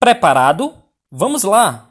Preparado? Vamos lá!